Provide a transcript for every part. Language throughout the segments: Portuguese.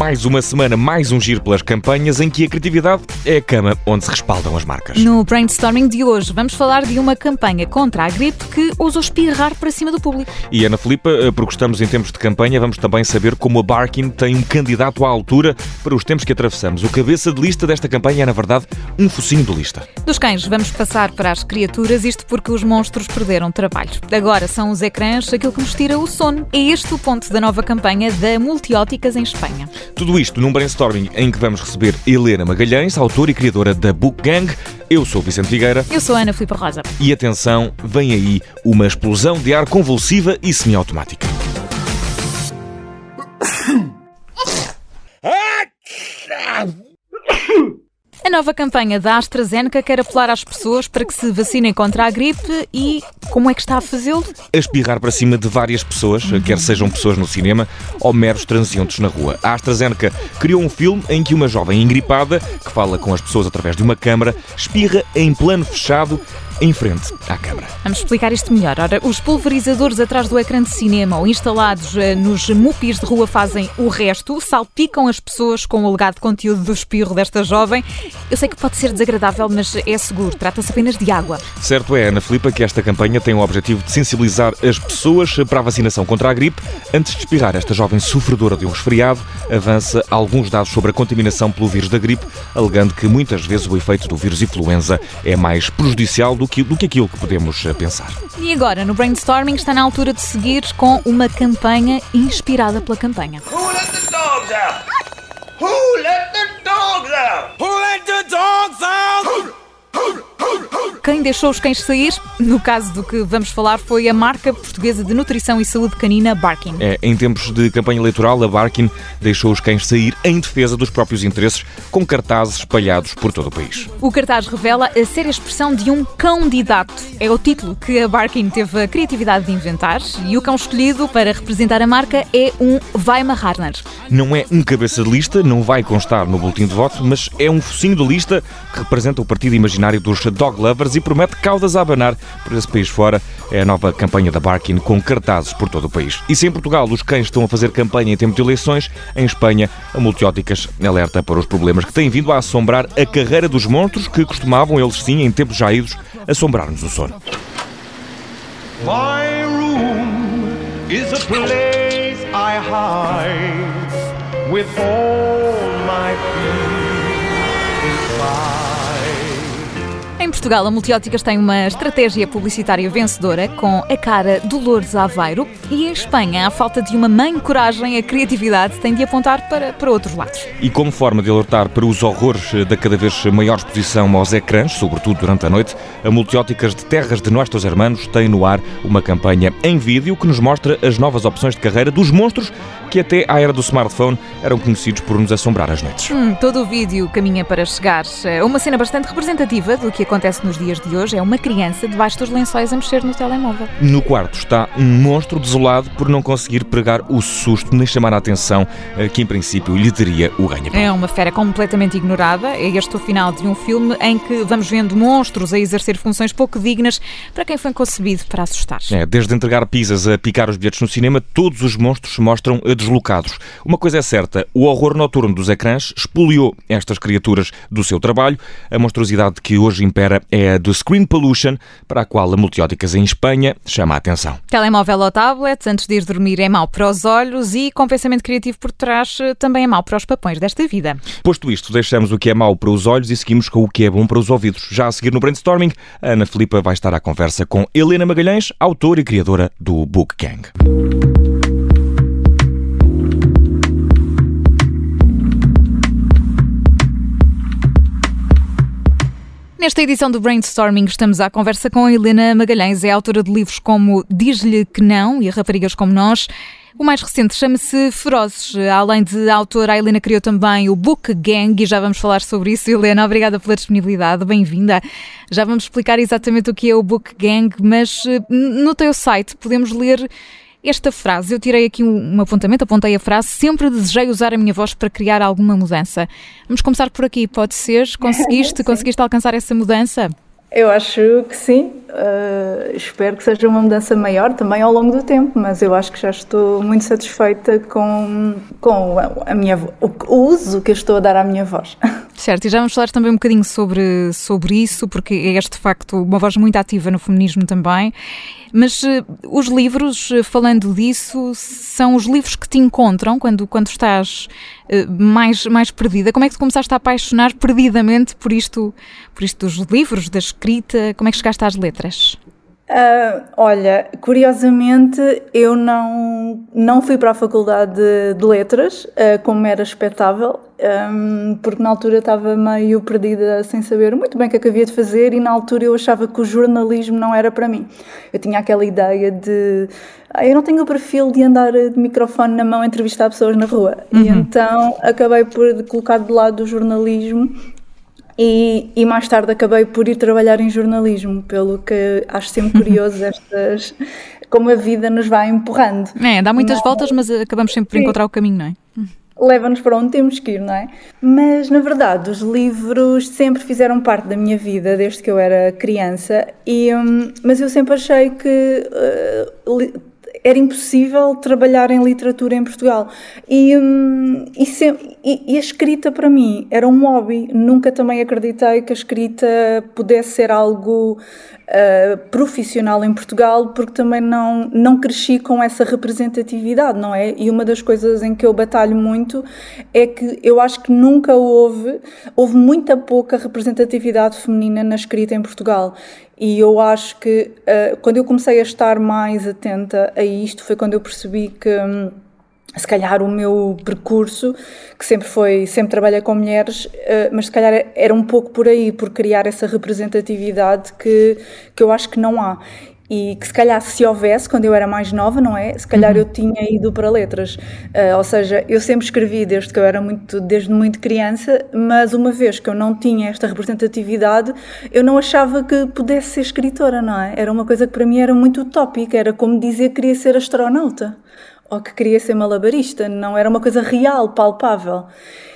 Mais uma semana, mais um giro pelas campanhas em que a criatividade é a cama onde se respaldam as marcas. No brainstorming de hoje, vamos falar de uma campanha contra a gripe que ousou espirrar para cima do público. E Ana Filipa, eh, porque estamos em tempos de campanha, vamos também saber como a Barkin tem um candidato à altura para os tempos que atravessamos. O cabeça de lista desta campanha é, na verdade, um focinho de lista. Dos cães, vamos passar para as criaturas, isto porque os monstros perderam trabalho. Agora são os ecrãs aquilo que nos tira o sono. É este o ponto da nova campanha da Multióticas em Espanha. Tudo isto num brainstorming em que vamos receber Helena Magalhães, autora e criadora da Book Gang. Eu sou Vicente Figueira. Eu sou Ana Filipe Rosa. E atenção, vem aí uma explosão de ar convulsiva e semiautomática. A nova campanha da AstraZeneca quer apelar às pessoas para que se vacinem contra a gripe e como é que está a fazê-lo? A espirrar para cima de várias pessoas, quer sejam pessoas no cinema ou meros transeuntes na rua. A AstraZeneca criou um filme em que uma jovem engripada, que fala com as pessoas através de uma câmara, espirra em plano fechado em frente à câmara. Vamos explicar isto melhor. Ora, os pulverizadores atrás do ecrã de cinema ou instalados eh, nos mupis de rua fazem o resto, salpicam as pessoas com o alegado conteúdo do espirro desta jovem. Eu sei que pode ser desagradável, mas é seguro. Trata-se apenas de água. Certo é, Ana Filipa, que esta campanha tem o objetivo de sensibilizar as pessoas para a vacinação contra a gripe. Antes de espirrar, esta jovem sofredora de um resfriado avança alguns dados sobre a contaminação pelo vírus da gripe, alegando que muitas vezes o efeito do vírus influenza é mais prejudicial do que, do que aquilo que podemos eh, pensar. E agora, no brainstorming, está na altura de seguir com uma campanha inspirada pela campanha. Who let the dogs out? Who let the dogs out? Who Quem deixou os cães sair, no caso do que vamos falar, foi a marca portuguesa de nutrição e saúde canina Barkin. É, em tempos de campanha eleitoral, a Barkin deixou os cães sair em defesa dos próprios interesses, com cartazes espalhados por todo o país. O cartaz revela a séria expressão de um cão-didato. É o título que a Barkin teve a criatividade de inventar e o cão escolhido para representar a marca é um Weimaraner. Não é um cabeça de lista, não vai constar no boletim de voto, mas é um focinho de lista que representa o partido imaginário dos dog lovers e promete caudas a abanar por esse país fora. É a nova campanha da Barkin com cartazes por todo o país. E se em Portugal os cães estão a fazer campanha em tempo de eleições, em Espanha a Multióticas alerta para os problemas que têm vindo a assombrar a carreira dos monstros que costumavam, eles sim, em tempos já idos, assombrar-nos o sono. My room is a place I hide with all my fears inside. Portugal, a Multióticas tem uma estratégia publicitária vencedora com a cara Dolores Aveiro e em Espanha, à falta de uma mãe coragem, a criatividade tem de apontar para, para outros lados. E como forma de alertar para os horrores da cada vez maior exposição aos ecrãs, sobretudo durante a noite, a Multióticas de Terras de Nossos Hermanos tem no ar uma campanha em vídeo que nos mostra as novas opções de carreira dos monstros que até à era do smartphone eram conhecidos por nos assombrar às noites. Hum, todo o vídeo caminha para chegar a uma cena bastante representativa do que acontece nos dias de hoje. É uma criança debaixo dos lençóis a mexer no telemóvel. No quarto está um monstro desolado por não conseguir pregar o susto nem chamar a atenção eh, que em princípio lhe teria o ganha É uma fera completamente ignorada. É este o final de um filme em que vamos vendo monstros a exercer funções pouco dignas para quem foi concebido para assustar. É, desde entregar pizzas a picar os bilhetes no cinema, todos os monstros se mostram eh, deslocados. Uma coisa é certa, o horror noturno dos ecrãs expoliou estas criaturas do seu trabalho. A monstruosidade que hoje impera é a do screen pollution, para a qual a Multióticas em Espanha chama a atenção. Telemóvel ou tablet, antes de ir dormir, é mau para os olhos e, com pensamento criativo por trás, também é mau para os papões desta vida. Posto isto, deixamos o que é mau para os olhos e seguimos com o que é bom para os ouvidos. Já a seguir no brainstorming, a Ana Filipa vai estar à conversa com Helena Magalhães, autora e criadora do Book Gang. Nesta edição do Brainstorming estamos à conversa com a Helena Magalhães, é autora de livros como Diz-lhe que não e Raparigas como Nós. O mais recente chama-se Ferozes. Além de autora, a Helena criou também o Book Gang e já vamos falar sobre isso. Helena, obrigada pela disponibilidade, bem-vinda. Já vamos explicar exatamente o que é o Book Gang, mas eh, no teu site podemos ler esta frase, eu tirei aqui um apontamento, apontei a frase, sempre desejei usar a minha voz para criar alguma mudança. Vamos começar por aqui, pode ser? Conseguiste, conseguiste alcançar essa mudança? Eu acho que sim. Uh, espero que seja uma mudança maior também ao longo do tempo, mas eu acho que já estou muito satisfeita com, com a minha, o, o uso que eu estou a dar à minha voz. Certo, e já vamos falar também um bocadinho sobre, sobre isso, porque é este de facto uma voz muito ativa no feminismo também. Mas uh, os livros, uh, falando disso, são os livros que te encontram quando, quando estás uh, mais, mais perdida. Como é que tu começaste a apaixonar perdidamente por isto, por isto dos livros, da escrita? Como é que chegaste às letras? Uh, olha, curiosamente eu não, não fui para a Faculdade de, de Letras, uh, como era expectável, um, porque na altura estava meio perdida sem saber muito bem o que, é que havia de fazer e na altura eu achava que o jornalismo não era para mim. Eu tinha aquela ideia de. Ah, eu não tenho o perfil de andar de microfone na mão a entrevistar pessoas na rua. Uhum. E então acabei por colocar de lado o jornalismo e, e, mais tarde acabei por ir trabalhar em jornalismo, pelo que acho sempre curioso estas como a vida nos vai empurrando. É, dá muitas não, voltas, mas acabamos sempre por sim. encontrar o caminho, não é? Leva-nos para onde temos que ir, não é? Mas na verdade, os livros sempre fizeram parte da minha vida desde que eu era criança, e, um, mas eu sempre achei que uh, era impossível trabalhar em literatura em Portugal. E, hum, e, e, e, a escrita para mim era um hobby. Nunca também acreditei que a escrita pudesse ser algo uh, profissional em Portugal, porque também não, não cresci com essa representatividade, não é? E uma das coisas em que eu batalho muito é que eu acho que nunca houve, houve muita pouca representatividade feminina na escrita em Portugal. E eu acho que uh, quando eu comecei a estar mais atenta a isto foi quando eu percebi que. Um, se calhar o meu percurso, que sempre foi, sempre trabalhei com mulheres, uh, mas se calhar era um pouco por aí, por criar essa representatividade que, que eu acho que não há e que se calhar se houvesse quando eu era mais nova, não é? Se calhar uhum. eu tinha ido para letras. Uh, ou seja, eu sempre escrevi desde que eu era muito, desde muito criança, mas uma vez que eu não tinha esta representatividade, eu não achava que pudesse ser escritora, não é? Era uma coisa que para mim era muito utópica, era como dizer que queria ser astronauta ou que queria ser malabarista, não era uma coisa real, palpável.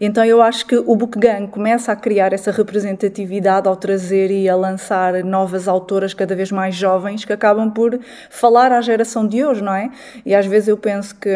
Então eu acho que o Book Gang começa a criar essa representatividade ao trazer e a lançar novas autoras cada vez mais jovens que acabam por falar à geração de hoje, não é? E às vezes eu penso que.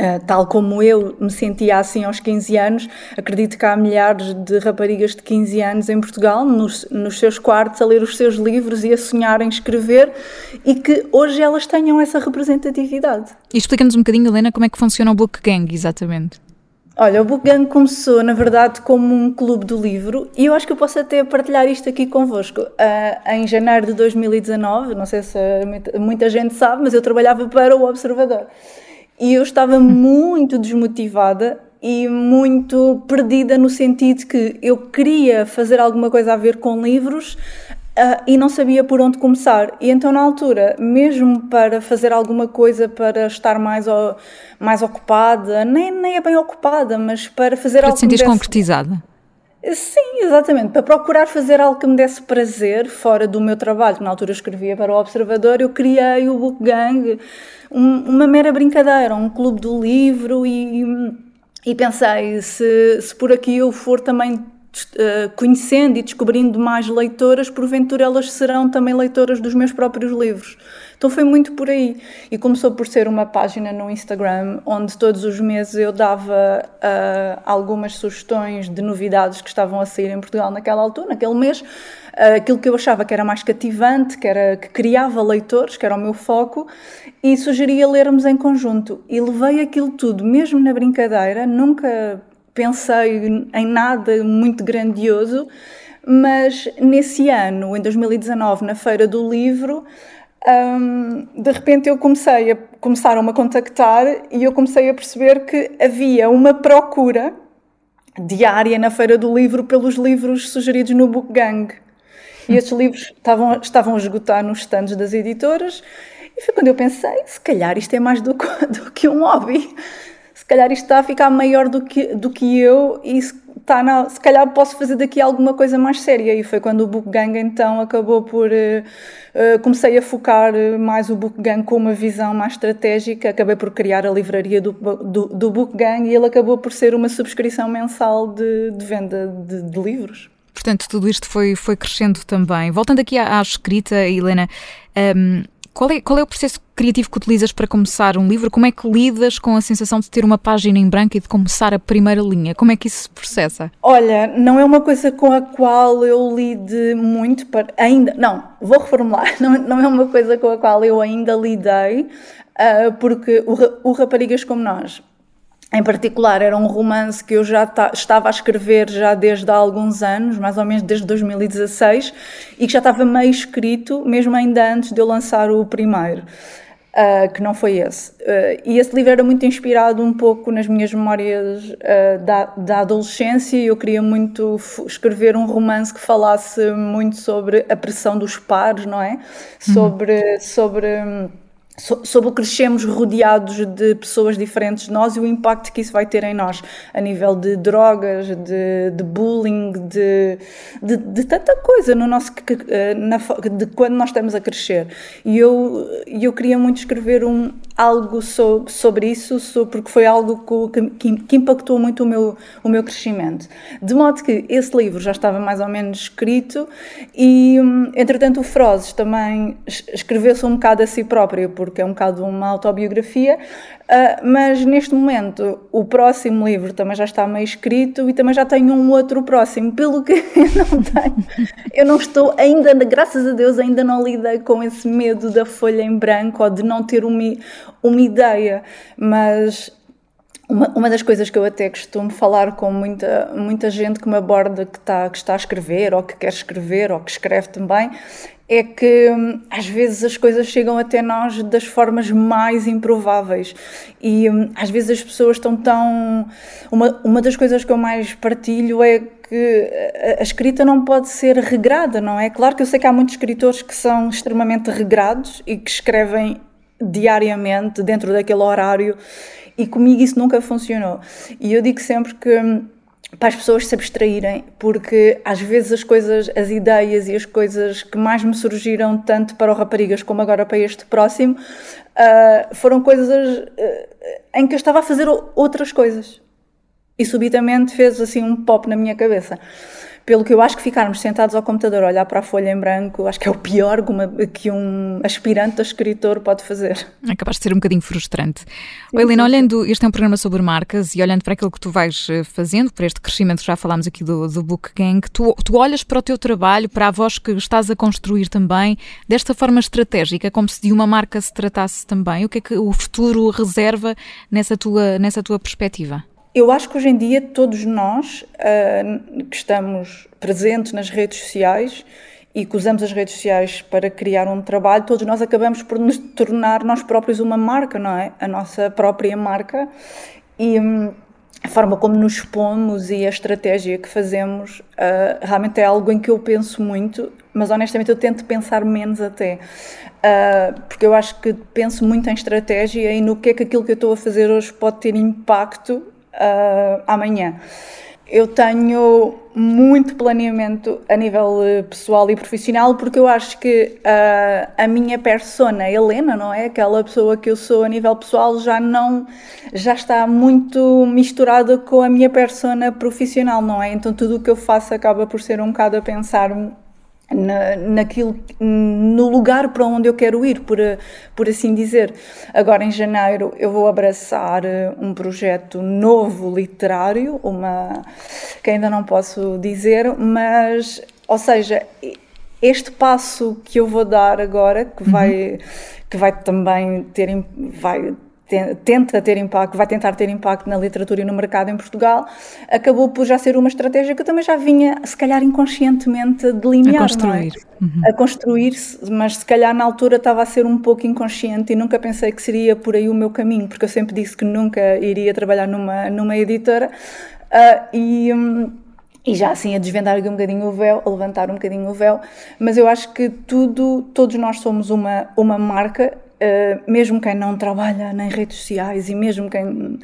Uh, tal como eu me sentia assim aos 15 anos, acredito que há milhares de raparigas de 15 anos em Portugal, nos, nos seus quartos, a ler os seus livros e a sonhar em escrever, e que hoje elas tenham essa representatividade. E explica-nos um bocadinho, Helena, como é que funciona o Book Gang, exatamente. Olha, o Book Gang começou, na verdade, como um clube do livro e eu acho que eu posso até partilhar isto aqui convosco. Uh, em janeiro de 2019, não sei se muita gente sabe, mas eu trabalhava para o Observador e eu estava muito desmotivada e muito perdida no sentido que eu queria fazer alguma coisa a ver com livros, Uh, e não sabia por onde começar. E então, na altura, mesmo para fazer alguma coisa para estar mais, mais ocupada, nem, nem é bem ocupada, mas para fazer para algo. Para te sentires concretizada? Sim, exatamente. Para procurar fazer algo que me desse prazer fora do meu trabalho, que na altura escrevia para o Observador, eu criei o Book Gang, um, uma mera brincadeira, um clube do livro e, e pensei, se, se por aqui eu for também conhecendo e descobrindo mais leitoras, porventura elas serão também leitoras dos meus próprios livros. Então foi muito por aí. E começou por ser uma página no Instagram onde todos os meses eu dava uh, algumas sugestões de novidades que estavam a sair em Portugal naquela altura, naquele mês. Uh, aquilo que eu achava que era mais cativante, que, era, que criava leitores, que era o meu foco, e sugeria lermos em conjunto. E levei aquilo tudo, mesmo na brincadeira, nunca pensei em nada muito grandioso, mas nesse ano, em 2019, na Feira do Livro, um, de repente eu comecei a começaram a contactar e eu comecei a perceber que havia uma procura diária na Feira do Livro pelos livros sugeridos no Book Gang. E estes livros estavam, estavam a esgotar nos stands das editoras. E foi quando eu pensei: se calhar isto é mais do, do que um hobby calhar isto está a ficar maior do que, do que eu e se, está na, se calhar posso fazer daqui alguma coisa mais séria. E foi quando o Book Gang então acabou por. Uh, uh, comecei a focar mais o Book Gang com uma visão mais estratégica. Acabei por criar a livraria do, do, do Book Gang e ele acabou por ser uma subscrição mensal de, de venda de, de livros. Portanto, tudo isto foi, foi crescendo também. Voltando aqui à, à escrita, Helena, um, qual é, qual é o processo criativo que utilizas para começar um livro? Como é que lidas com a sensação de ter uma página em branco e de começar a primeira linha? Como é que isso se processa? Olha, não é uma coisa com a qual eu lide muito, para, ainda, não, vou reformular, não, não é uma coisa com a qual eu ainda lidei, uh, porque o, o Raparigas Como Nós em particular, era um romance que eu já estava a escrever já desde há alguns anos, mais ou menos desde 2016, e que já estava meio escrito, mesmo ainda antes de eu lançar o primeiro. Uh, que não foi esse. Uh, e esse livro era muito inspirado um pouco nas minhas memórias uh, da, da adolescência e eu queria muito escrever um romance que falasse muito sobre a pressão dos pares, não é? Uhum. Sobre. Sobre o crescemos rodeados de pessoas diferentes de nós e o impacto que isso vai ter em nós, a nível de drogas, de, de bullying, de, de, de, tanta coisa no nosso, na, de quando nós estamos a crescer. E eu, eu queria muito escrever um, algo so, sobre isso, so, porque foi algo que, que, impactou muito o meu, o meu crescimento. De modo que esse livro já estava mais ou menos escrito e, entretanto, o Frozes também escreveu-se um bocado a si próprio, porque é um bocado uma autobiografia, uh, mas neste momento o próximo livro também já está meio escrito e também já tenho um outro próximo, pelo que eu não tenho, eu não estou ainda, graças a Deus, ainda não lidei com esse medo da folha em branco ou de não ter uma, uma ideia, mas uma, uma das coisas que eu até costumo falar com muita, muita gente que me aborda que está, que está a escrever, ou que quer escrever, ou que escreve também, é que hum, às vezes as coisas chegam até nós das formas mais improváveis e hum, às vezes as pessoas estão tão. Uma, uma das coisas que eu mais partilho é que a escrita não pode ser regrada, não é? Claro que eu sei que há muitos escritores que são extremamente regrados e que escrevem diariamente dentro daquele horário e comigo isso nunca funcionou. E eu digo sempre que hum, para as pessoas se abstraírem, porque às vezes as coisas, as ideias e as coisas que mais me surgiram, tanto para o Raparigas como agora para este próximo, uh, foram coisas uh, em que eu estava a fazer outras coisas. E subitamente fez assim um pop na minha cabeça pelo que eu acho que ficarmos sentados ao computador a olhar para a folha em branco, acho que é o pior que um aspirante a escritor pode fazer. É capaz de ser um bocadinho frustrante. Sim, Helena, olhando, este é um programa sobre marcas e olhando para aquilo que tu vais eh, fazendo, para este crescimento que já falámos aqui do, do Book Gang, tu, tu olhas para o teu trabalho, para a voz que estás a construir também, desta forma estratégica, como se de uma marca se tratasse também. O que é que o futuro reserva nessa tua, nessa tua perspectiva? Eu acho que hoje em dia todos nós uh, que estamos presentes nas redes sociais e que usamos as redes sociais para criar um trabalho, todos nós acabamos por nos tornar nós próprios uma marca, não é? A nossa própria marca. E um, a forma como nos expomos e a estratégia que fazemos uh, realmente é algo em que eu penso muito, mas honestamente eu tento pensar menos até. Uh, porque eu acho que penso muito em estratégia e no que é que aquilo que eu estou a fazer hoje pode ter impacto uh, amanhã. Eu tenho muito planeamento a nível eh, pessoal e profissional porque eu acho que uh, a minha persona, Helena, não é? Aquela pessoa que eu sou a nível pessoal já não já está muito misturada com a minha persona profissional, não é? Então tudo o que eu faço acaba por ser um bocado a pensar na, naquilo, no lugar para onde eu quero ir, por, por assim dizer. Agora, em janeiro, eu vou abraçar eh, um projeto novo literário, uma que ainda não posso dizer, mas, ou seja, este passo que eu vou dar agora, que vai, uhum. que vai também ter, vai tenta ter impacto, vai tentar ter impacto na literatura e no mercado em Portugal, acabou por já ser uma estratégia que eu também já vinha, se calhar inconscientemente, delinear. A construir. É? Uhum. A construir-se, mas se calhar na altura estava a ser um pouco inconsciente e nunca pensei que seria por aí o meu caminho, porque eu sempre disse que nunca iria trabalhar numa, numa editora. Uh, e. Um, e já assim a desvendar um bocadinho o véu, a levantar um bocadinho o véu, mas eu acho que tudo, todos nós somos uma, uma marca uh, mesmo quem não trabalha nas redes sociais e mesmo quem.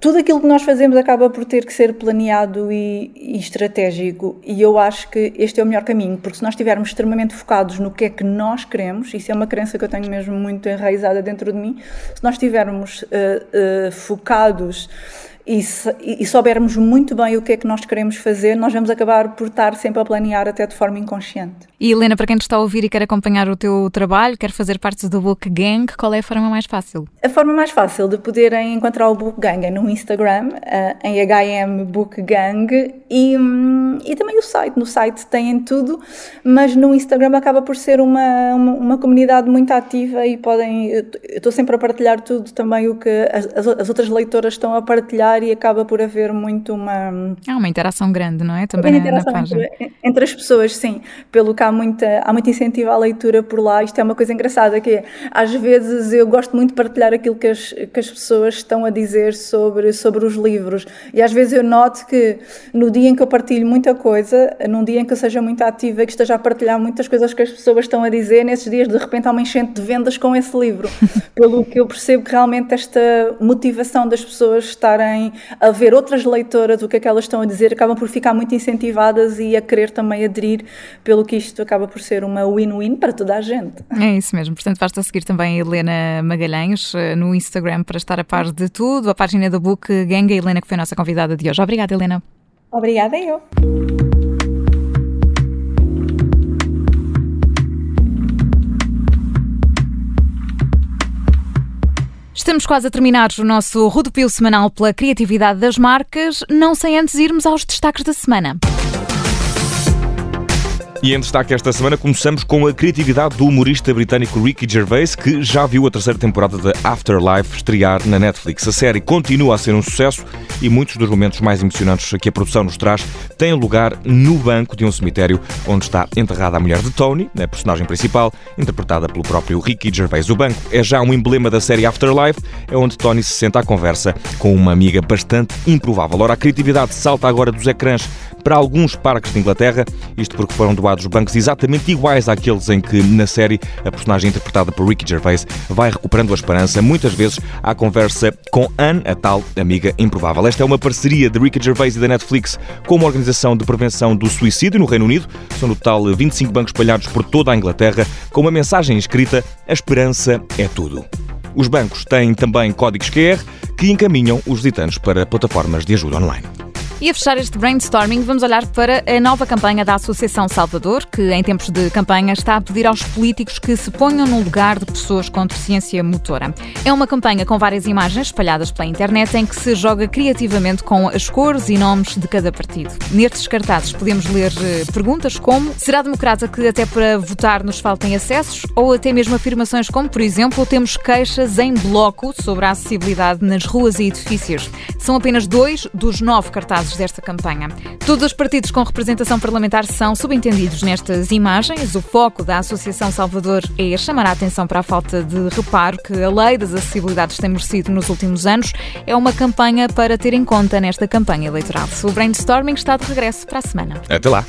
Tudo aquilo que nós fazemos acaba por ter que ser planeado e, e, estratégico, e eu acho que este é o melhor caminho, porque se nós estivermos extremamente focados no que é que nós queremos, isso é uma crença que eu tenho mesmo muito enraizada dentro de mim, se nós estivermos uh, uh, focados e, se, e, soubermos muito bem o que é que nós queremos fazer, nós vamos acabar por estar sempre a planear até de forma inconsciente. E Helena, para quem te está a ouvir e quer acompanhar o teu trabalho, quer fazer parte do Book Gang, qual é a forma mais fácil? A forma mais fácil de poderem encontrar o Book Gang é no Instagram, uh, em HM Book Gang, e, e também o site. No site têm tudo, mas no Instagram acaba por ser uma, uma, uma comunidade muito ativa e podem. Eu estou sempre a partilhar tudo também o que as, as outras leitoras estão a partilhar e acaba por haver muito uma. Há uma interação grande, não é? Também na, na página. Entre, entre, as pessoas, sim. Pelo que há, muita, há muito incentivo à leitura por lá. Isto é uma coisa engraçada, que é, às vezes eu gosto muito de partilhar aquilo que as, que as pessoas estão a dizer sobre, sobre os livros. E às vezes eu noto que no dia em que eu partilho muita coisa, num dia em que eu seja muito ativa e que esteja a partilhar muitas coisas que as pessoas estão a dizer, nesses dias de repente há uma enchente de vendas com esse livro. Pelo que eu percebo que realmente esta motivação das pessoas estarem a ver outras leitoras, o que é que elas estão a dizer, acabam por ficar muito incentivadas e a querer também aderir, pelo que isto acaba por ser uma win-win para toda a gente. É isso mesmo, portanto basta seguir também a Helena Magalhães eh, no Instagram para estar a par de tudo, a página do Book Gang, a Helena que foi a nossa convidada de hoje. Obrigada, Helena. Obrigada eu. Estamos quase a terminar o nosso rodopio semanal pela criatividade das marcas, não sem antes irmos aos destaques da semana. E em destaque esta semana começamos com a criatividade do humorista britânico Ricky Gervais, que já viu a terceira temporada de Afterlife estrear na Netflix. A série continua a ser um sucesso e muitos dos momentos mais emocionantes que a produção nos traz têm lugar no banco de um cemitério onde está enterrada a mulher de Tony, a personagem principal, interpretada pelo próprio Ricky Gervais. O banco é já um emblema da série Afterlife, é onde Tony se senta à conversa com uma amiga bastante improvável. Ora, a criatividade salta agora dos ecrãs para alguns parques de Inglaterra, isto porque foram doados bancos exatamente iguais àqueles em que, na série, a personagem interpretada por Ricky Gervais vai recuperando a esperança, muitas vezes à conversa com Anne, a tal amiga improvável. Esta é uma parceria de Ricky Gervais e da Netflix com uma organização de prevenção do suicídio no Reino Unido. São no total 25 bancos espalhados por toda a Inglaterra, com uma mensagem escrita: A esperança é tudo. Os bancos têm também códigos QR que encaminham os visitantes para plataformas de ajuda online. E a fechar este brainstorming, vamos olhar para a nova campanha da Associação Salvador, que em tempos de campanha está a pedir aos políticos que se ponham no lugar de pessoas com deficiência motora. É uma campanha com várias imagens espalhadas pela internet em que se joga criativamente com as cores e nomes de cada partido. Nestes cartazes podemos ler eh, perguntas como: será democrata que até para votar nos faltem acessos? Ou até mesmo afirmações como, por exemplo, temos queixas em bloco sobre a acessibilidade nas ruas e edifícios. São apenas dois dos nove cartazes desta campanha. Todos os partidos com representação parlamentar são subentendidos nestas imagens. O foco da Associação Salvador é chamar a atenção para a falta de reparo que a lei das acessibilidades tem merecido nos últimos anos. É uma campanha para ter em conta nesta campanha eleitoral. O brainstorming está de regresso para a semana. Até lá!